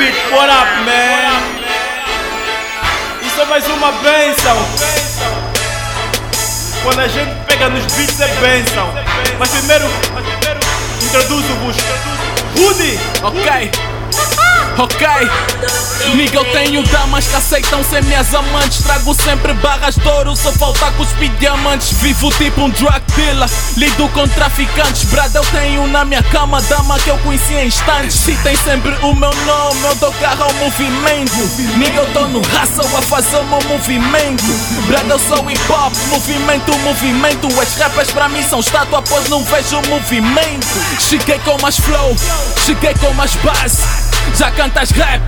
beat, what up, man? Isso é mais uma benção. Quando a gente pega nos beats é benção. Mas primeiro, introduzo-vos. Rudy, ok? Ok, nigga, eu tenho damas que aceitam ser minhas amantes. Trago sempre barras de ouro, só falta cuspir diamantes. Vivo tipo um drug dealer, lido com traficantes. Brad, eu tenho na minha cama dama que eu conheci em instantes. Se tem sempre o meu nome, eu dou carro ao movimento. Nigga, eu tô no hustle a fazer o meu movimento. Brad, eu sou hip hop, movimento, movimento. As rappers pra mim são estátua, pois não vejo movimento. Cheguei com mais flow, cheguei com mais base. Já cantas rap,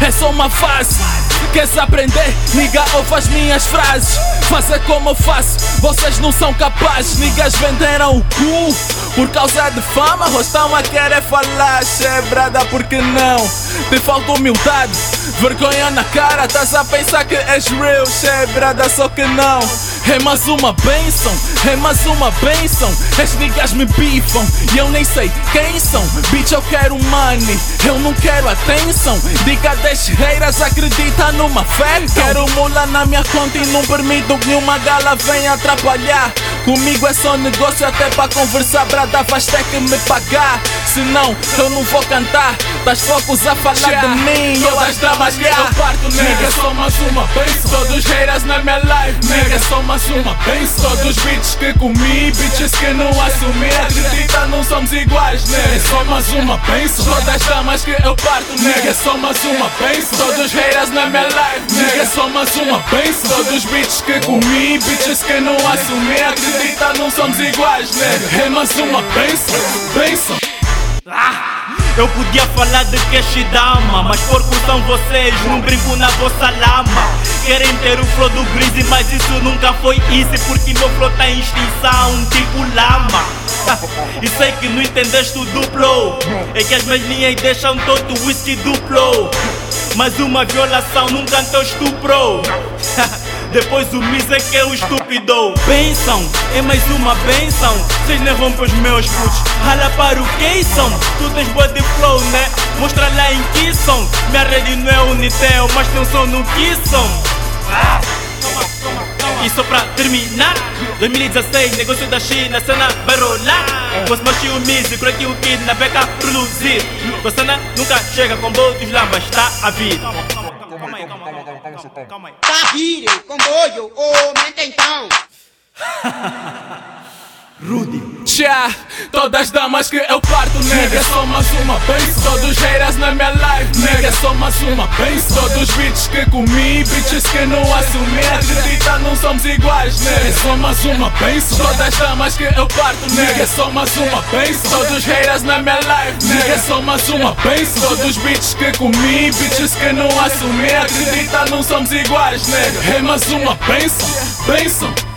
é só uma fase. Queres aprender? Niga, ouve as minhas frases. Fazer como eu faço, vocês não são capazes. Niggas venderam o cu por causa de fama. Rostão a querer falar, chebrada, porque não? Te falta humildade, vergonha na cara. Estás a pensar que és real, chebrada, só que não. É mais uma benção, é mais uma benção. As niggas me bifam e eu nem sei quem são. Bitch, eu quero money, eu não quero atenção. Diga 10 reiras, acredita numa fé. Quero mula na minha conta e não permito que nenhuma gala venha atrapalhar. Comigo é só negócio até para conversar, brada, vais ter que me pagar. Senão eu não vou cantar. Das focos a falar de mim. Eu as dramas que eu parto, nega. Só mais uma benção. Todos haters na minha live, nega. Só mais uma benção. Todos bitches que comi, bitches que não assumi. Acredita, não somos iguais, nega. Só mais uma benção. Todas damas que eu parto, nega. Só mais uma benção. Todos haters na minha live, nega. Só mais uma benção. Todos bitches que comi, bitches que não assumi. Acredita, não somos iguais, nega. É mais uma benção, benção. Ah, eu podia falar de cash dama, mas porcos são vocês, não brinco na vossa lama. Querem ter o flow do Greasy, mas isso nunca foi easy, porque meu flow tá em extinção, tipo lama. E sei que não entendeste o duplo, é que as minhas linhas deixam todo o whisky duplo. Mas uma violação nunca te estupro. Depois o Miz é que é o estúpido. Benção, é mais uma benção. Vocês nem pros meus putos. Rala para o que são? Tu tens boa de flow, né? Mostra lá em que som Minha rede não é Unitel, mas tem um som no que ah. E só pra terminar. 2016, negócio da China, cena vai rolar. Você mexeu o Miz e aqui o Kid na beca produzir. Tua cena nunca chega com botos lambas, tá a vir calma aí, calma, calma, calma, calma aí. Tá virem, comboio, aumenta então. Rudy. Tchá, todas damas que eu parto, nega, só mais uma benção. Todos haters só mais uma benção. Todos bitches que comi, bitches que não assumi. Acredita, não somos iguais, nega, só mais uma benção. Todas damas que eu parto, nega, só mais uma benção. Todos haters na minha live, nega, só mais uma benção. Todos bitches que comi, bitches que não assumi. Acredita, não somos iguais, nega, é mais uma benção, benção.